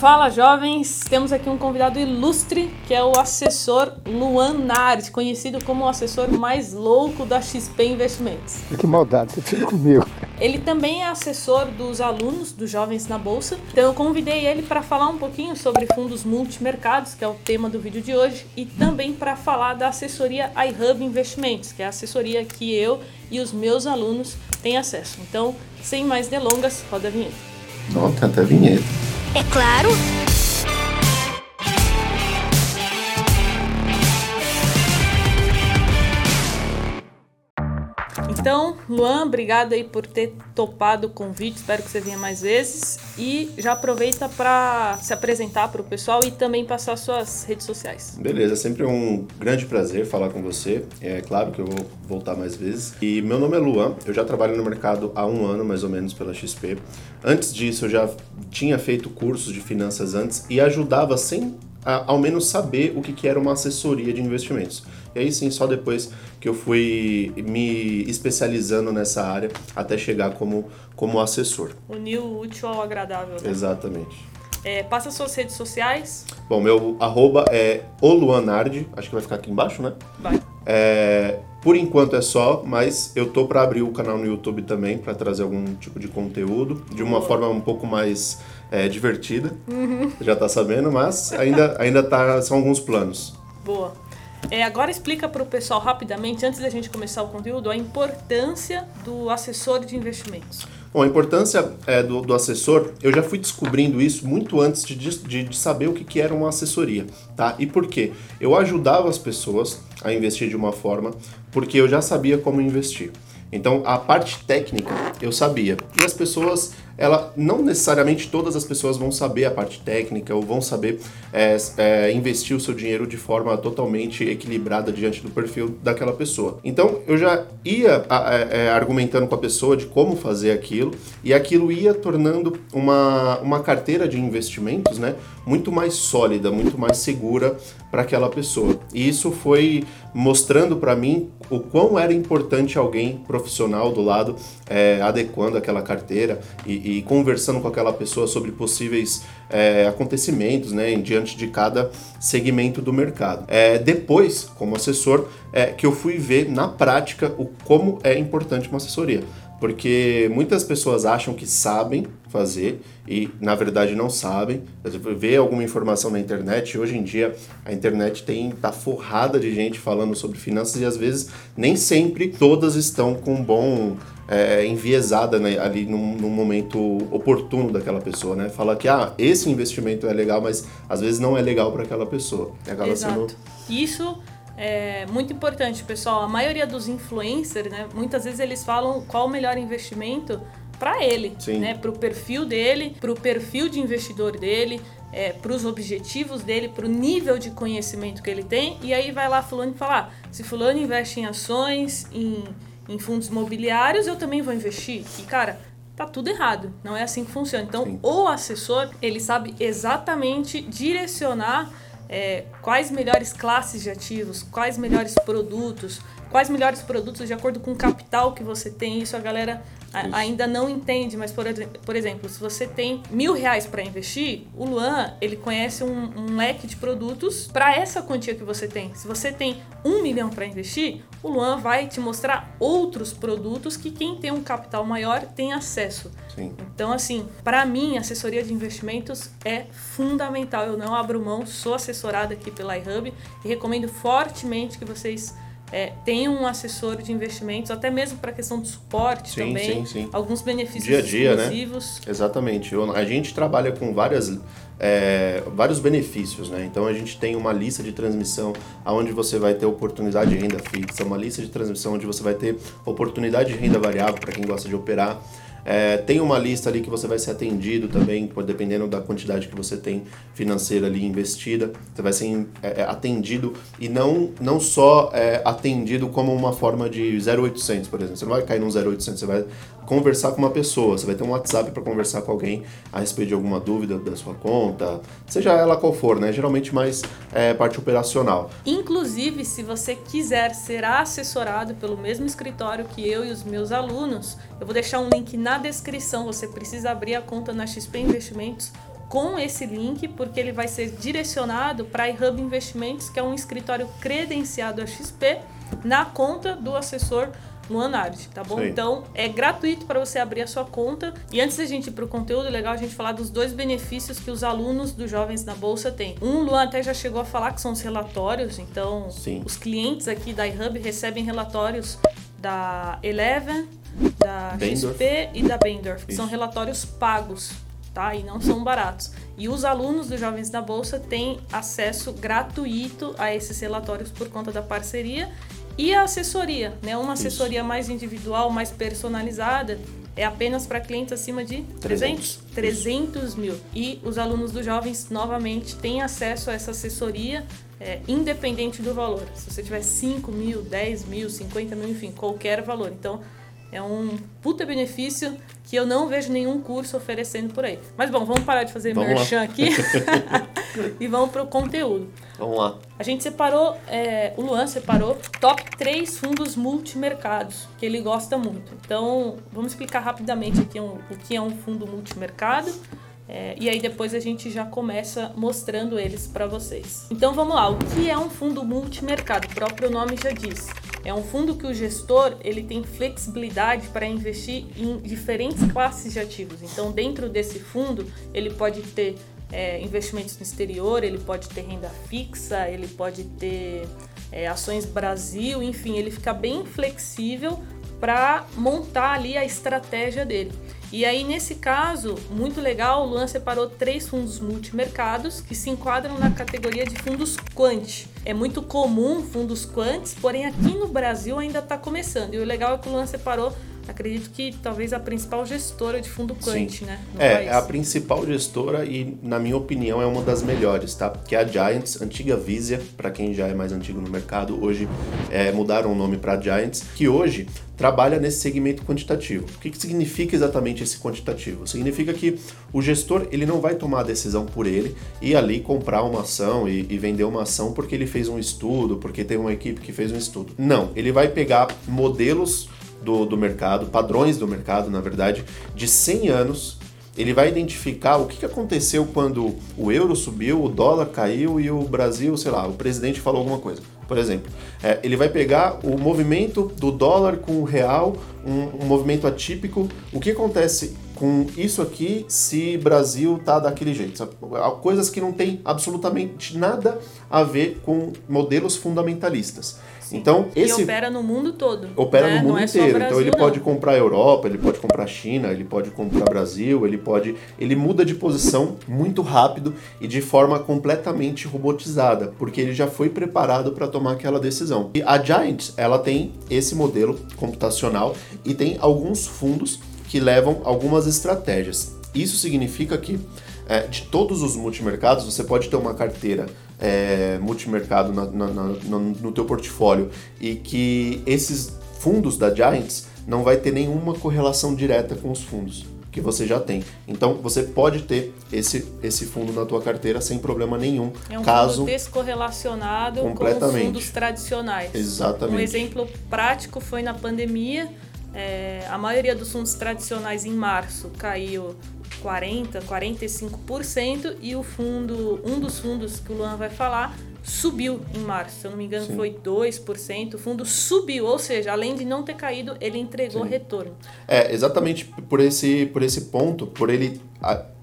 Fala jovens, temos aqui um convidado ilustre que é o assessor Luan Nard, conhecido como o assessor mais louco da XP Investimentos. Que maldade, você fez comigo. Ele também é assessor dos alunos dos jovens na bolsa, então eu convidei ele para falar um pouquinho sobre fundos multimercados, que é o tema do vídeo de hoje, e também para falar da assessoria iHub Investimentos, que é a assessoria que eu e os meus alunos têm acesso. Então, sem mais delongas, roda a vinheta. Não, tem até vinheta. É claro. Então, Luan, obrigado aí por ter topado o convite. Espero que você venha mais vezes. E já aproveita para se apresentar para o pessoal e também passar suas redes sociais. Beleza, sempre um grande prazer falar com você. É claro que eu vou voltar mais vezes. E meu nome é Luan, eu já trabalho no mercado há um ano mais ou menos pela XP. Antes disso, eu já tinha feito cursos de finanças antes e ajudava sem a, ao menos saber o que, que era uma assessoria de investimentos. E aí sim, só depois que eu fui me especializando nessa área até chegar como, como assessor. Unir o útil ao agradável, né? Exatamente. É, passa suas redes sociais. Bom, meu arroba é oluanardi, acho que vai ficar aqui embaixo, né? Vai. É, por enquanto é só, mas eu tô para abrir o canal no YouTube também para trazer algum tipo de conteúdo de uma Boa. forma um pouco mais é, divertida. Já tá sabendo, mas ainda ainda tá são alguns planos. Boa. É, agora explica para o pessoal rapidamente, antes da gente começar o conteúdo, a importância do assessor de investimentos. Bom, a importância é, do, do assessor, eu já fui descobrindo isso muito antes de, de, de saber o que, que era uma assessoria, tá? E por quê? Eu ajudava as pessoas a investir de uma forma porque eu já sabia como investir. Então, a parte técnica eu sabia. E as pessoas, ela não necessariamente todas as pessoas vão saber a parte técnica ou vão saber é, é, investir o seu dinheiro de forma totalmente equilibrada diante do perfil daquela pessoa. Então, eu já ia a, é, argumentando com a pessoa de como fazer aquilo e aquilo ia tornando uma, uma carteira de investimentos, né, muito mais sólida, muito mais segura para aquela pessoa. E isso foi mostrando para mim o quão era importante alguém profissional do lado é, adequando aquela carteira e, e, conversando com aquela pessoa sobre possíveis é, acontecimentos, né, diante de cada segmento do mercado. É, depois, como assessor, é, que eu fui ver na prática o como é importante uma assessoria porque muitas pessoas acham que sabem fazer e na verdade não sabem. Vê alguma informação na internet, hoje em dia a internet tem tá forrada de gente falando sobre finanças e às vezes nem sempre todas estão com bom é, enviesada né, ali num, num, momento oportuno daquela pessoa, né? Fala que ah, esse investimento é legal, mas às vezes não é legal para aquela pessoa. Acaba Exato. sendo Isso é muito importante, pessoal. A maioria dos influencers, né, muitas vezes eles falam qual o melhor investimento para ele, Sim. né, para o perfil dele, para o perfil de investidor dele, é, para os objetivos dele, para o nível de conhecimento que ele tem. E aí vai lá fulano e fala, ah, se fulano investe em ações, em, em fundos imobiliários, eu também vou investir. E cara, tá tudo errado. Não é assim que funciona. Então, Sim. o assessor ele sabe exatamente direcionar é, quais melhores classes de ativos, quais melhores produtos, quais melhores produtos de acordo com o capital que você tem. Isso a galera a- ainda não entende, mas por, por exemplo, se você tem mil reais para investir, o Luan ele conhece um, um leque de produtos para essa quantia que você tem. Se você tem um milhão para investir, o Luan vai te mostrar outros produtos que quem tem um capital maior tem acesso. Sim. Então, assim, para mim, assessoria de investimentos é fundamental. Eu não abro mão, sou assessorada aqui pela iHub e recomendo fortemente que vocês é, tenham um assessor de investimentos, até mesmo para questão de suporte Sim, também. sim, sim. Alguns benefícios Dia a dia, né? exclusivos. Exatamente. Eu- a gente trabalha com várias, é, vários benefícios, né? Então a gente tem uma lista de transmissão onde você vai ter oportunidade de renda fixa, uma lista de transmissão onde você vai ter oportunidade de renda variável para quem gosta de operar. É, tem uma lista ali que você vai ser atendido também, dependendo da quantidade que você tem financeira ali investida. Você vai ser é, é, atendido e não, não só é, atendido como uma forma de 0800, por exemplo. Você não vai cair num 0800, você vai conversar com uma pessoa, você vai ter um WhatsApp para conversar com alguém a respeito de alguma dúvida da sua conta, seja ela qual for, né? Geralmente mais é, parte operacional. Inclusive, se você quiser ser assessorado pelo mesmo escritório que eu e os meus alunos, eu vou deixar um link na descrição. Você precisa abrir a conta na XP Investimentos com esse link, porque ele vai ser direcionado para a iHub Investimentos, que é um escritório credenciado a XP, na conta do assessor Luan Nardi, tá bom? Sim. Então é gratuito para você abrir a sua conta. E antes da gente ir para o conteúdo, é legal a gente falar dos dois benefícios que os alunos dos Jovens na Bolsa têm. Um, Luan até já chegou a falar que são os relatórios, então Sim. os clientes aqui da iHub recebem relatórios da Eleven, da Bendorf. XP e da Bendorf, que Isso. são relatórios pagos, tá? E não são baratos. E os alunos dos Jovens da Bolsa têm acesso gratuito a esses relatórios por conta da parceria e a assessoria, né? Uma assessoria mais individual, mais personalizada, é apenas para clientes acima de 300, 300. 300 mil. E os alunos dos jovens, novamente, têm acesso a essa assessoria é, independente do valor. Se você tiver 5 mil, 10 mil, 50 mil, enfim, qualquer valor. Então, é um puta benefício que eu não vejo nenhum curso oferecendo por aí. Mas bom, vamos parar de fazer Vamos lá. merchan aqui e vamos pro conteúdo. Vamos lá. A gente separou, é, o Luan separou top 3 fundos multimercados que ele gosta muito. Então, vamos explicar rapidamente aqui um- o que é um fundo multimercado. é, e aí depois a gente já começa mostrando eles para vocês. Então vamos lá, o que é um fundo multimercado? O próprio nome já diz. É um fundo que o gestor ele tem flexibilidade para investir em diferentes classes de ativos. Então dentro desse fundo ele pode ter é, investimentos no exterior, ele pode ter renda fixa, ele pode ter é, ações Brasil, enfim, ele fica bem flexível para montar ali a estratégia dele. E aí, nesse caso, muito legal, o Luan separou três fundos multimercados que se enquadram na categoria de fundos quant. É muito comum fundos quants, porém aqui no Brasil ainda está começando. E o legal é que o Luan separou, acredito que talvez a principal gestora de fundo quant, né? É, país. é a principal gestora e, na minha opinião, é uma das melhores, tá? Que é a Giants, antiga Visia, para quem já é mais antigo no mercado, hoje é, mudaram o nome para Giants, que hoje trabalha nesse segmento quantitativo. O que, que significa exatamente esse quantitativo? Significa que o gestor ele não vai tomar a decisão por ele e ali comprar uma ação e, e vender uma ação porque ele fez um estudo, porque tem uma equipe que fez um estudo. Não, ele vai pegar modelos do, do mercado, padrões do mercado, na verdade, de 100 anos. Ele vai identificar o que aconteceu quando o euro subiu, o dólar caiu e o Brasil, sei lá, o presidente falou alguma coisa. Por exemplo, é, ele vai pegar o movimento do dólar com o real, um, um movimento atípico. O que acontece com isso aqui se Brasil tá daquele jeito? sabe? Coisas que não tem absolutamente nada a ver com modelos fundamentalistas. Então, esse E opera no mundo todo. opera né? no mundo é inteiro. Brasil, então ele não. pode comprar a Europa, ele pode comprar a China, ele pode comprar Brasil, ele pode, ele muda de posição muito rápido e de forma completamente robotizada, porque ele já foi preparado para tomar aquela decisão. E a Giant, ela tem esse modelo computacional e tem alguns fundos que levam algumas estratégias. Isso significa que é, de todos os multimercados, você pode ter uma carteira é, multimercado na, na- na- no, teu portfólio e que esses fundos da Giants não vai ter nenhuma correlação direta com os fundos que você já tem. Então você pode ter esse, esse fundo na tua carteira sem problema nenhum, É um caso fundo descorrelacionado com os Completamente. fundos tradicionais. Exatamente. Um exemplo prático foi na pandemia. é, a maioria dos fundos tradicionais em março caiu 40, 45% e o fundo, um dos fundos que o Luan vai falar, subiu em março. Se eu não me engano, Sim. foi 2%. O fundo subiu, ou seja, além de não ter caído, ele entregou Sim. retorno. É, exatamente por esse, por esse ponto, por ele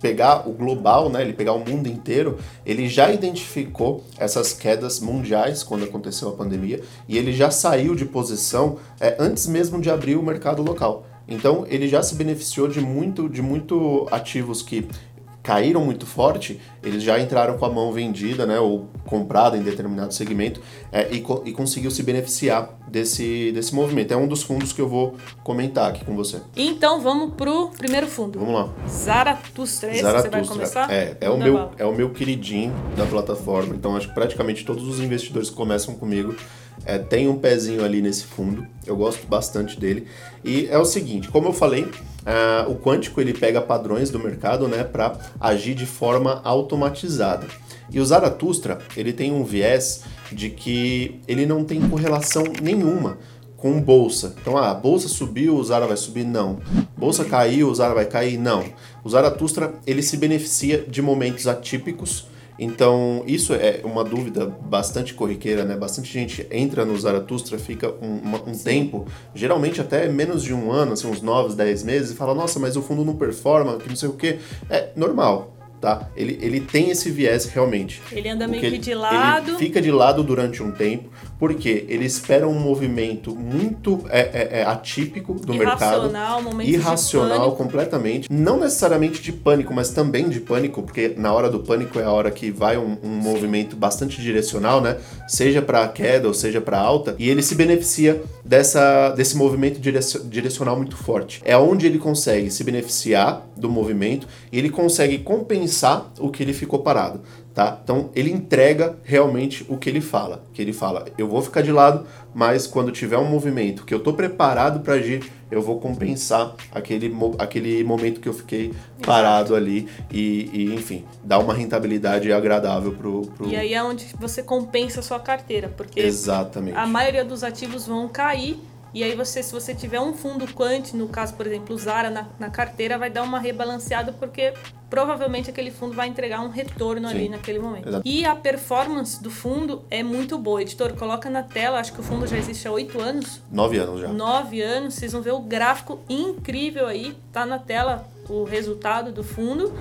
pegar o global, né, ele pegar o mundo inteiro, ele já identificou essas quedas mundiais quando aconteceu a pandemia e ele já saiu de posição é, antes mesmo de abrir o mercado local. Então ele já se beneficiou de muito, de muito ativos que caíram muito forte, eles já entraram com a mão vendida, né, ou comprada em determinado segmento, é, e, co- e conseguiu se beneficiar desse, desse movimento. É um dos fundos que eu vou comentar aqui com você. Então vamos pro primeiro fundo. Vamos lá. Zaratustra, esse você vai começar? É, é o, meu, bala. é o meu queridinho da plataforma. Então, acho que praticamente todos os investidores que começam comigo é, têm um pezinho ali nesse fundo. Eu gosto bastante dele. E é o seguinte, como eu falei, ah, o quântico ele pega padrões do mercado né, para agir de forma automatizada. E o Zaratustra ele tem um viés de que ele não tem correlação nenhuma com bolsa. Então, ah, bolsa subiu, o Zara vai subir? Não. Bolsa caiu, o Zara vai cair? Não. O Zaratustra, ele se beneficia de momentos atípicos, então, isso é uma dúvida bastante corriqueira, né? Bastante gente entra no Zaratustra, fica um, um tempo, geralmente até menos de um ano, assim, uns 9, 10 meses, e fala, nossa, mas o fundo não performa, que não sei o quê. É normal tá? Ele, ele tem esse viés realmente. Ele anda meio que de lado. Ele fica de lado durante um tempo, porque ele espera um movimento muito é, é, é atípico do irracional, mercado. Irracional, completamente. Não necessariamente de pânico, mas também de pânico, porque na hora do pânico é a hora que vai um, um movimento bastante direcional, né? Seja para queda ou seja para alta, e ele se beneficia dessa, desse movimento direcional muito forte. É onde ele consegue se beneficiar do movimento e ele consegue compensar o que ele ficou parado tá? Então ele entrega realmente o que ele fala, que ele fala, eu vou ficar de lado, mas quando tiver um movimento que eu tô preparado para agir, eu vou compensar aquele, aquele momento que eu fiquei parado Exato. ali e, e, enfim, dar uma rentabilidade agradável pro, pro... E aí é onde você compensa a sua carteira, porque Exatamente. a maioria dos ativos vão cair e aí você, se você tiver um fundo quant, no caso, por exemplo, o Zara na, na carteira, vai dar uma rebalanceada porque provavelmente aquele fundo vai entregar um retorno Sim. ali naquele momento. Exato. E a performance do fundo é muito boa. Editor, coloca na tela, acho que o fundo já existe há oito anos. Nove anos já. Nove anos, vocês vão ver o gráfico incrível aí, tá na tela o resultado do fundo.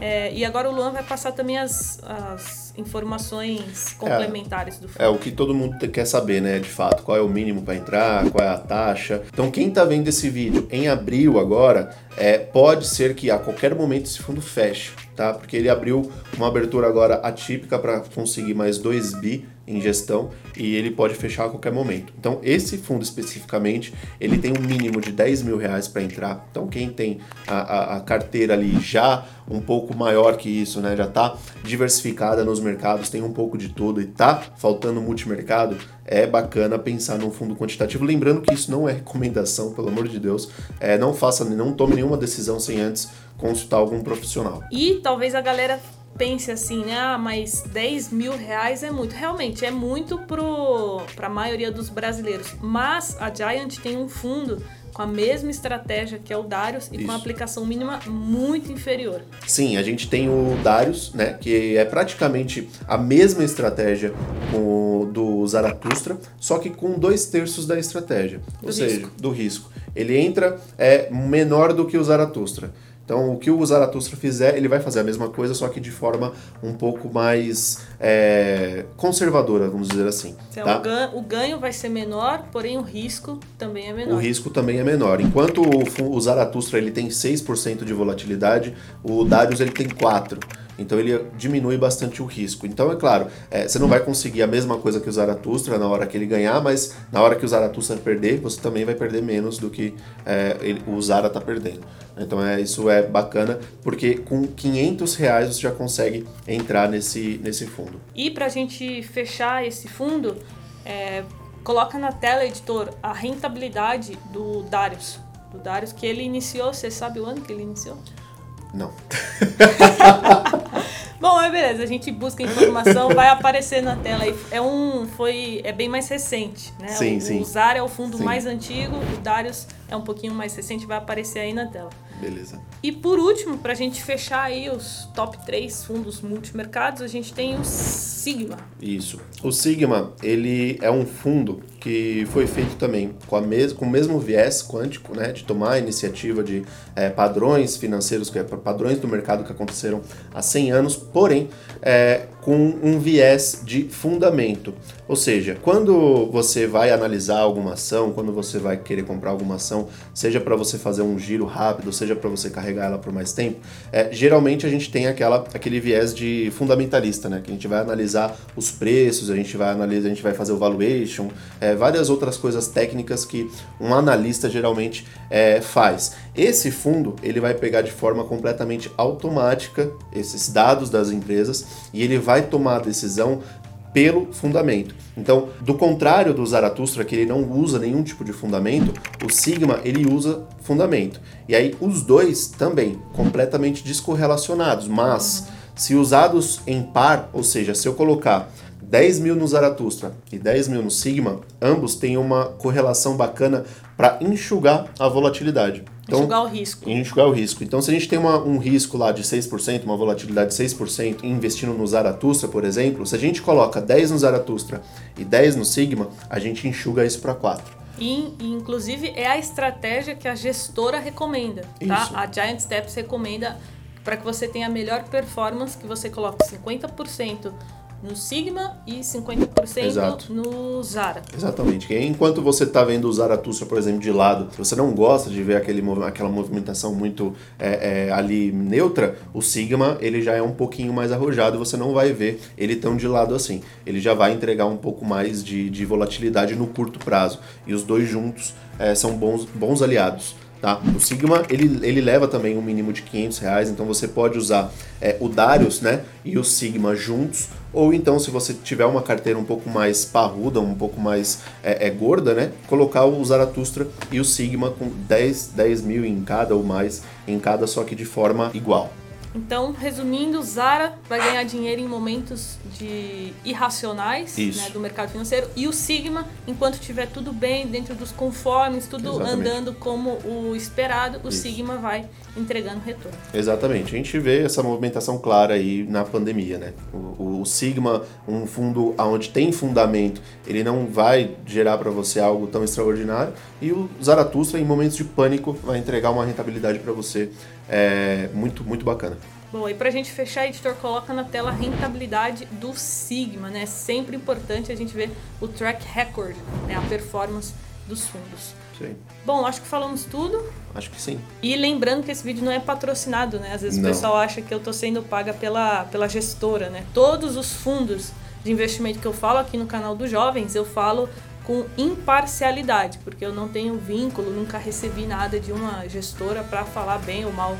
É, e agora o Luan vai passar também as, as informações complementares é, do fundo. É o que todo mundo quer saber, né? De fato, qual é o mínimo para entrar, qual é a taxa. Então, quem está vendo esse vídeo em abril agora, é, pode ser que a qualquer momento esse fundo feche, tá? Porque ele abriu uma abertura agora atípica para conseguir mais 2 bi em gestão e ele pode fechar a qualquer momento. Então, esse fundo especificamente, ele tem um mínimo de 10 mil reais para entrar. Então, quem tem a, a, a, carteira ali já um pouco maior que isso, né, já está diversificada nos mercados, tem um pouco de tudo e tá faltando multimercado, é bacana pensar num fundo quantitativo. Lembrando que isso não é recomendação, pelo amor de Deus. É, não faça, não tome nenhuma decisão sem antes consultar algum profissional. E talvez a galera pense assim, né? Ah, mas 10 mil reais é muito. Realmente, é muito para a maioria dos brasileiros. Mas a Giant tem um fundo com a mesma estratégia que é o Darius e Isso. com a aplicação mínima muito inferior. Sim, a gente tem o Darius, né, que é praticamente a mesma estratégia com do Zaratustra, só que com dois terços da estratégia, do ou risco. seja, do risco. Ele entra é menor do que o Zaratustra. Então, o que o Zaratustra fizer, ele vai fazer a mesma coisa, só que de forma um pouco mais é, conservadora, vamos dizer assim. Então, tá? o, ganho, o, ganho, vai ser menor, porém o risco também é menor. O risco também é menor. Enquanto o, o Zaratustra ele tem 6% de volatilidade, o Darius ele tem 4%. Então ele diminui bastante o risco. Então, é claro, é, você não vai conseguir a mesma coisa que o Zaratustra na hora que ele ganhar, mas na hora que o Zaratustra perder, você também vai perder menos do que é, ele, o Zara está perdendo. Então é, isso é bacana, porque com 500 reais você já consegue entrar nesse, nesse fundo. E para a gente fechar esse fundo, é, coloca na tela, editor, a rentabilidade do Darius. Do Darius, que ele iniciou, você sabe o ano que ele iniciou? Não. Bom, é beleza, a gente busca informação, vai aparecer na tela. É um, foi, é bem mais recente, né? Sim, o, sim. O Zara é o fundo sim. mais antigo, o Darius é um pouquinho mais recente, vai aparecer aí na tela. Beleza. E por último, para a gente fechar aí os top 3 fundos multimercados, a gente tem o Sigma. Isso. O Sigma, ele é um fundo que foi feito também com, a mes com o mesmo viés quântico, né, de tomar a iniciativa de é, padrões financeiros, é, padrões do mercado que aconteceram há 100 anos, porém é, com um viés de fundamento. Ou seja, quando você vai analisar alguma ação, quando você vai querer comprar alguma ação, seja para você fazer um giro rápido, seja para você carregar ela por mais tempo, é, geralmente a gente tem aquela, aquele viés de fundamentalista, né? Que a gente vai analisar os preços, a gente vai analisar, a gente vai fazer o valuation, é, várias outras coisas técnicas que um analista geralmente é, faz. Esse fundo ele vai pegar de forma completamente automática esses dados das empresas e ele vai tomar a decisão pelo fundamento. Então, do contrário do Zaratustra, que ele não usa nenhum tipo de fundamento, o Sigma ele usa fundamento. E aí os dois também completamente descorrelacionados, mas se usados em par, ou seja, se eu colocar 10 mil no Zaratustra e 10 mil no Sigma, ambos têm uma correlação bacana para enxugar a volatilidade. Então, enxugar o risco. Enxugar o risco. Então, se a gente tem uma, um risco lá de 6%, uma volatilidade de 6%, investindo no Zaratustra, por exemplo, se a gente coloca 10 no Zaratustra e 10 no Sigma, a gente enxuga isso para 4. E, inclusive, é a estratégia que a gestora recomenda, tá? Isso. A Giant Steps recomenda para que você tenha a melhor performance, que você coloque 50% no Sigma e 50% Exato. no Zara. Exatamente. Enquanto você está vendo o Zaratustra, por exemplo, de lado, você não gosta de ver aquele, aquela movimentação muito é, é, ali neutra, o Sigma ele já é um pouquinho mais arrojado, você não vai ver ele tão de lado assim. Ele já vai entregar um pouco mais de, de volatilidade no curto prazo. E os dois juntos é, são bons, bons aliados. Tá? O Sigma ele, ele leva também um mínimo de 500 reais, então você pode usar é, o Darius né, e o Sigma juntos, ou então se você tiver uma carteira um pouco mais parruda, um pouco mais é, é, gorda, né, colocar o Zaratustra e o Sigma com 10, 10 mil em cada ou mais em cada, só que de forma igual. Então, resumindo, Zara vai ganhar dinheiro em momentos de irracionais né, do mercado financeiro e o Sigma, enquanto tiver tudo bem dentro dos conformes, tudo Exatamente. andando como o esperado, o Isso. Sigma vai entregando retorno. Exatamente. A gente vê essa movimentação clara aí na pandemia, né? O, o Sigma, um fundo onde tem fundamento, ele não vai gerar para você algo tão extraordinário e o Zaratustra, em momentos de pânico, vai entregar uma rentabilidade para você é muito, muito bacana. Bom, e para a gente fechar, editor, coloca na tela a rentabilidade do Sigma, né? Sempre importante a gente ver o track record, né? a performance dos fundos. Sim. Bom, acho que falamos tudo. Acho que sim. E lembrando que esse vídeo não é patrocinado, né? Às vezes não. o pessoal acha que eu estou sendo paga pela, pela gestora, né? Todos os fundos de investimento que eu falo aqui no canal dos jovens, eu falo com imparcialidade, porque eu não tenho vínculo, nunca recebi nada de uma gestora para falar bem ou mal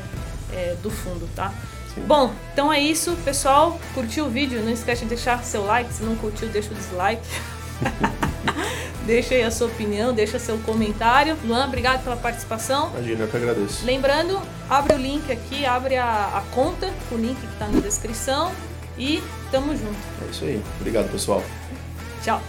é, do fundo, tá? Sim. Bom, então é isso, pessoal. Curtiu o vídeo? Não esquece de deixar seu like. Se não curtiu, deixa o dislike. deixa aí a sua opinião, deixa seu comentário. Luan, obrigado pela participação. Imagina, eu que agradeço. Lembrando, abre o link aqui, abre a, a conta, o link que está na descrição. E tamo junto. É isso aí. Obrigado, pessoal. Tchau.